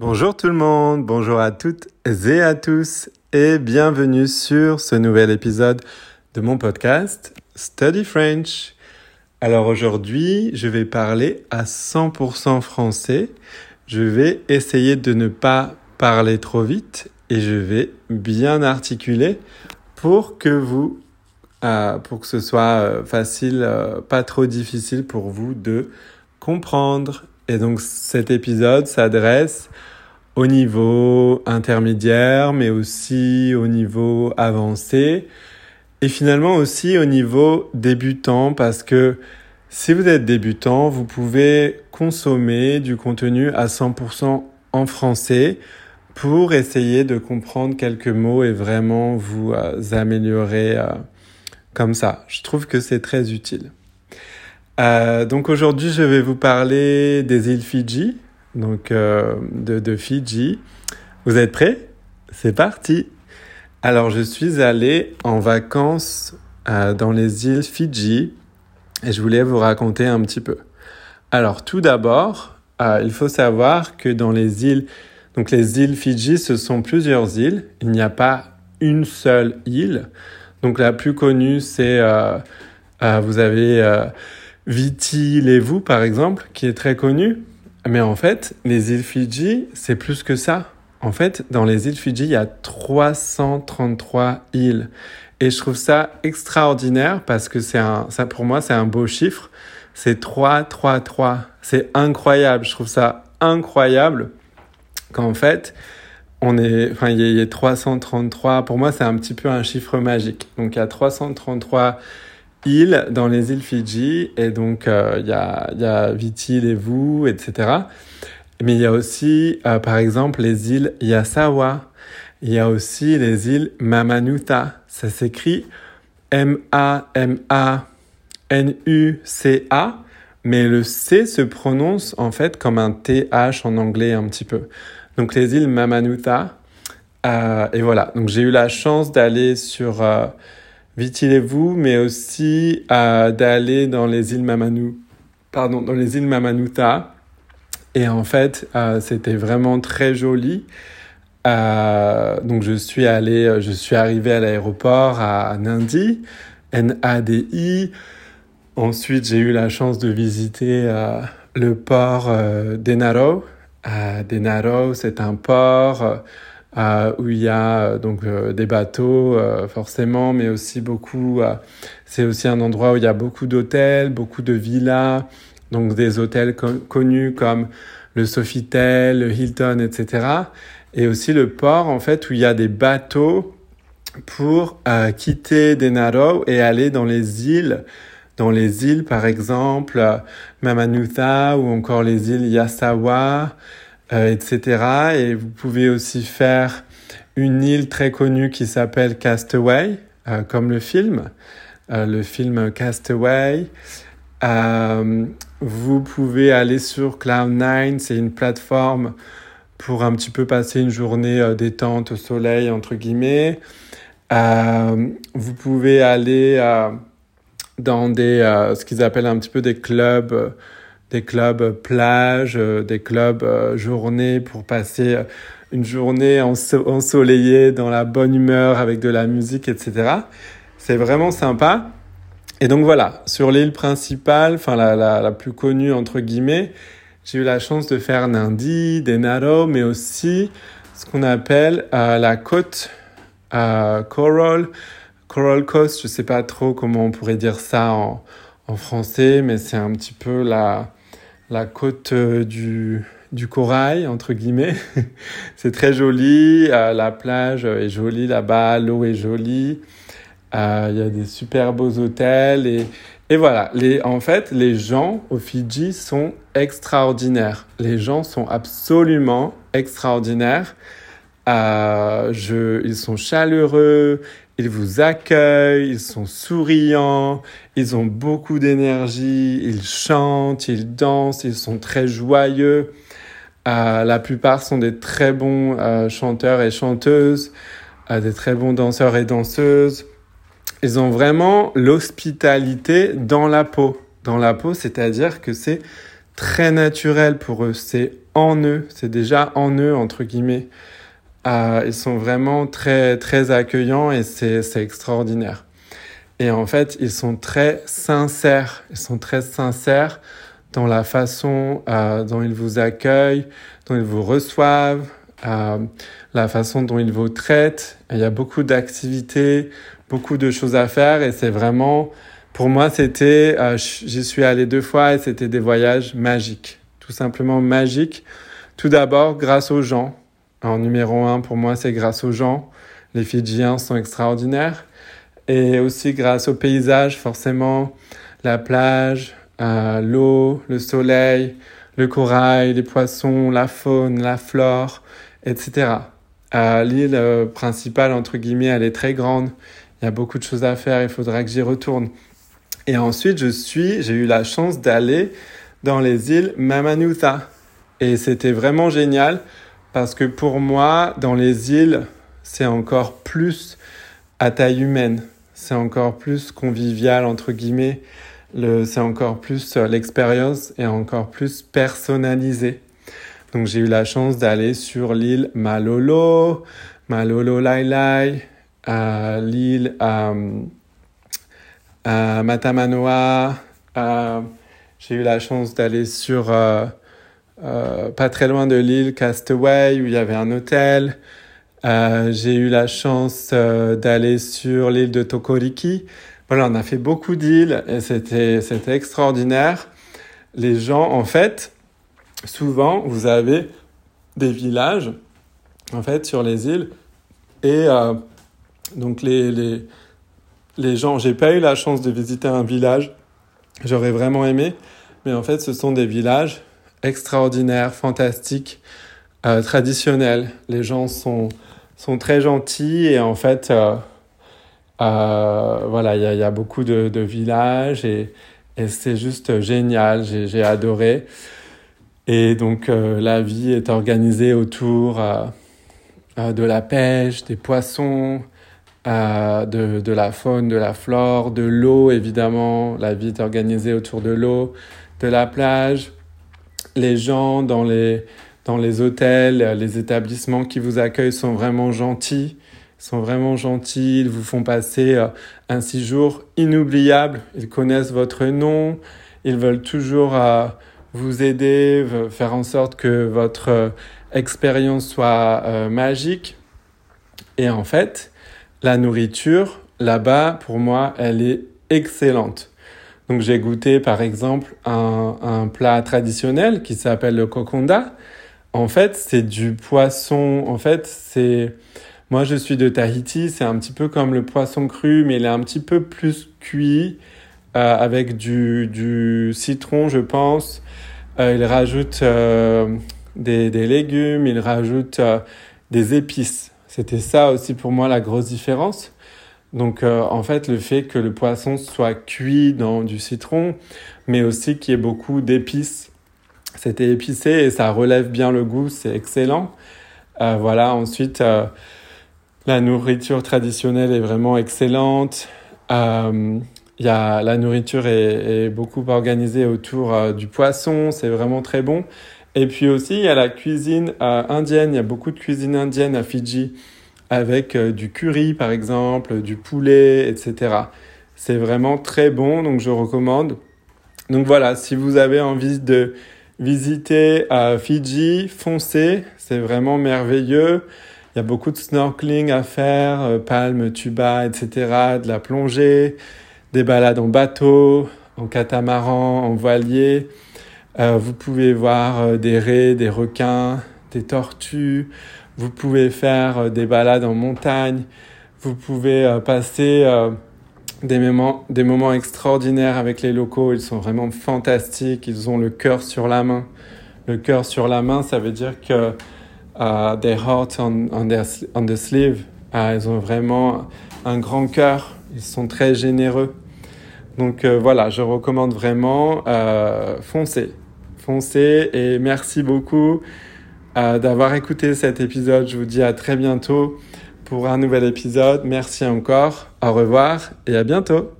Bonjour tout le monde, bonjour à toutes et à tous et bienvenue sur ce nouvel épisode de mon podcast Study French. Alors aujourd'hui, je vais parler à 100% français. Je vais essayer de ne pas parler trop vite et je vais bien articuler pour que vous, euh, pour que ce soit euh, facile, euh, pas trop difficile pour vous de comprendre. Et donc cet épisode s'adresse au niveau intermédiaire, mais aussi au niveau avancé, et finalement aussi au niveau débutant, parce que si vous êtes débutant, vous pouvez consommer du contenu à 100% en français pour essayer de comprendre quelques mots et vraiment vous euh, améliorer euh, comme ça. Je trouve que c'est très utile. Euh, donc aujourd'hui, je vais vous parler des îles Fidji, donc euh, de, Fidji. Vous êtes prêts? C'est parti Alors je suis allé en vacances euh, dans les îles Fidji et je voulais vous raconter un petit peu. Alors tout d'abord, il faut savoir que dans les îles, donc les îles Fidji, ce sont plusieurs îles. Il n'y a pas une seule île. Donc la plus connue, c'est vous avez Viti Levu par exemple, qui est très connue. Mais en fait, les îles Fidji, c'est plus que ça. En fait, dans les îles Fidji, il y a 333 îles. Et je trouve ça extraordinaire parce que c'est un, ça pour moi, c'est un beau chiffre. C'est 333. C'est incroyable. Je trouve ça incroyable qu'en fait, on est, enfin, il y, a 333. Pour moi, c'est un petit peu un chiffre magique. Donc, il y a 333 îles dans les îles Fidji et donc euh, il y a, y a Viti, Levu, etc. Mais il y a aussi, euh, par exemple, les îles Yasawa. Il y a aussi les îles Mamanuta. Ça s'écrit M-A-M-A-N-U-C-A. Mais le C se prononce en fait comme un TH en anglais un petit peu. Donc les îles Mamanuta. Euh, et voilà. Donc j'ai eu la chance d'aller sur Viti-Levu, mais aussi euh, d'aller dans les îles Mamanu, pardon, dans les îles Mamanuta. Et en fait, euh, c'était vraiment très joli. Euh, donc je suis allé, je suis arrivé à l'aéroport à Nadi, N-A-D-I. Ensuite, j'ai eu la chance de visiter le port d'Enaro. Denaro, c'est un port où il y a euh, donc euh, des bateaux euh, forcément, mais aussi beaucoup. C'est aussi un endroit où il y a beaucoup d'hôtels, beaucoup de villas, donc des hôtels co connus comme le Sofitel, le Hilton, etc. Et aussi le port en fait où il y a des bateaux pour quitter Denaro et aller dans les îles dans les îles, par exemple, Mamanuta ou encore les îles Yasawa, etc. Et vous pouvez aussi faire une île très connue qui s'appelle Castaway, euh, comme le film, euh, le film Castaway. Euh, vous pouvez aller sur Cloud9, c'est une plateforme pour un petit peu passer une journée euh, détente au soleil, entre guillemets. Euh, vous pouvez aller dans des, euh, ce qu'ils appellent un petit peu des clubs, euh, des clubs plage, euh, des clubs journée pour passer une journée ensoleillée dans la bonne humeur avec de la musique, etc. C'est vraiment sympa. Et donc voilà, sur l'île principale, enfin la, la, plus connue entre guillemets, j'ai eu la chance de faire Nandi, Denaro, mais aussi ce qu'on appelle euh, la côte euh, Coral. Coral Coast, je sais pas trop comment on pourrait dire ça en, en français, mais c'est un petit peu la, la côte euh, du, du corail, entre guillemets. c'est très joli, euh, la plage est jolie là-bas, l'eau est jolie, euh, il y a des super beaux hôtels et, et voilà, les, en fait, les gens au Fidji sont extraordinaires. Les gens sont absolument extraordinaires. Euh, ils sont chaleureux, ils vous accueillent, ils sont souriants, ils ont beaucoup d'énergie, ils chantent, ils dansent, ils sont très joyeux. Euh, la plupart sont des très bons euh, chanteurs et chanteuses, euh, des très bons danseurs et danseuses. Ils ont vraiment l'hospitalité dans la peau. Dans la peau, c'est-à-dire que c'est très naturel pour eux. C'est en eux, c'est déjà en eux, entre guillemets. Euh, ils sont vraiment très, très accueillants et c'est extraordinaire. Et en fait, ils sont très sincères. Ils sont très sincères dans la façon euh, dont ils vous accueillent, dont ils vous reçoivent, euh, la façon dont ils vous traitent. il y a beaucoup d'activités, beaucoup de choses à faire et c'est vraiment, pour moi, c'était, euh, j'y suis allé deux fois et c'était des voyages magiques, tout simplement magiques. Tout d'abord, grâce aux gens. En numéro un, pour moi, c'est grâce aux gens. Les Fidjiens sont extraordinaires. Et aussi grâce au paysage, forcément, la plage, euh, l'eau, le soleil, le corail, les poissons, la faune, la flore, etc. Euh, L'île euh, principale, entre guillemets, elle est très grande. Il y a beaucoup de choses à faire, il faudra que j'y retourne. Et ensuite, je suis, j'ai eu la chance d'aller dans les îles Mamanuta. Et c'était vraiment génial parce que pour moi, dans les îles, c'est encore plus à taille humaine. C'est encore plus convivial, entre guillemets c'est encore plus euh, l'expérience est encore plus personnalisée. Donc j'ai eu la chance d'aller sur l'île Malolo, Malolo Lai Lai, à l'île Matamanoa. j'ai eu la chance d'aller sur euh, euh, pas très loin de l'île Castaway où il y avait un hôtel. j'ai eu la chance d'aller sur l'île de Tokoriki voilà, on a fait beaucoup d'îles et c'était, c'était extraordinaire. Les gens, en fait, souvent, vous avez des villages, en fait, sur les îles. Et euh, donc, les, les, les gens, j'ai pas eu la chance de visiter un village. J'aurais vraiment aimé. Mais en fait, ce sont des villages extraordinaires, fantastiques, euh, traditionnels. Les gens sont, sont très gentils et en fait, euh, euh, voilà, il y, a beaucoup de, villages et, c'est juste génial. J'ai adoré. Et donc, euh, la vie est organisée autour de la pêche, des poissons, de, de, la faune, de la flore, de l'eau, évidemment. La vie est organisée autour de l'eau, de la plage. Les gens dans les, dans les hôtels, les établissements qui vous accueillent sont vraiment gentils sont vraiment gentils, ils vous font passer euh, un séjour inoubliable, ils connaissent votre nom, ils veulent toujours euh, vous aider, faire en sorte que votre euh, expérience soit magique. Et en fait, la nourriture, là-bas, pour moi, elle est excellente. Donc j'ai goûté par exemple un, plat traditionnel qui s'appelle le kokonda. En fait, c'est du poisson. En fait, c'est moi, je suis de Tahiti. C'est un petit peu comme le poisson cru, mais il est un petit peu plus cuit euh, avec du, citron, je pense. Euh, il rajoute euh, des, légumes, il rajoute des épices. C'était ça aussi pour moi la grosse différence. Donc, euh, en fait, le fait que le poisson soit cuit dans du citron, mais aussi qu'il y ait beaucoup d'épices. C'était épicé et ça relève bien le goût, c'est excellent. voilà, ensuite la nourriture traditionnelle est vraiment excellente. Euh, y a, la nourriture est, est beaucoup organisée autour euh, du poisson, c'est vraiment très bon. Et puis aussi, il y a la cuisine euh, indienne, il y a beaucoup de cuisine indienne à Fidji, avec euh, du curry par exemple, du poulet, etc. C'est vraiment très bon, donc je recommande. Donc voilà, si vous avez envie de visiter Fidji, foncez, c'est vraiment merveilleux. Il y a beaucoup de snorkeling à faire, euh, palmes, tuba, etc., de la plongée, des balades en bateau, en catamaran, en voilier. Euh, vous pouvez voir euh, des raies, des requins, des tortues. Vous pouvez faire des balades en montagne. Vous pouvez passer des moments, des moments extraordinaires avec les locaux. Ils sont vraiment fantastiques. Ils ont le cœur sur la main. Le cœur sur la main, ça veut dire que uh, heart on, on, on the sleeve. Uh, ils ont vraiment un grand cœur. Ils sont très généreux. Donc euh, voilà, je recommande vraiment euh, foncez, foncez et merci beaucoup euh, d'avoir écouté cet épisode. Je vous dis à très bientôt pour un nouvel épisode. Merci encore, au revoir et à bientôt.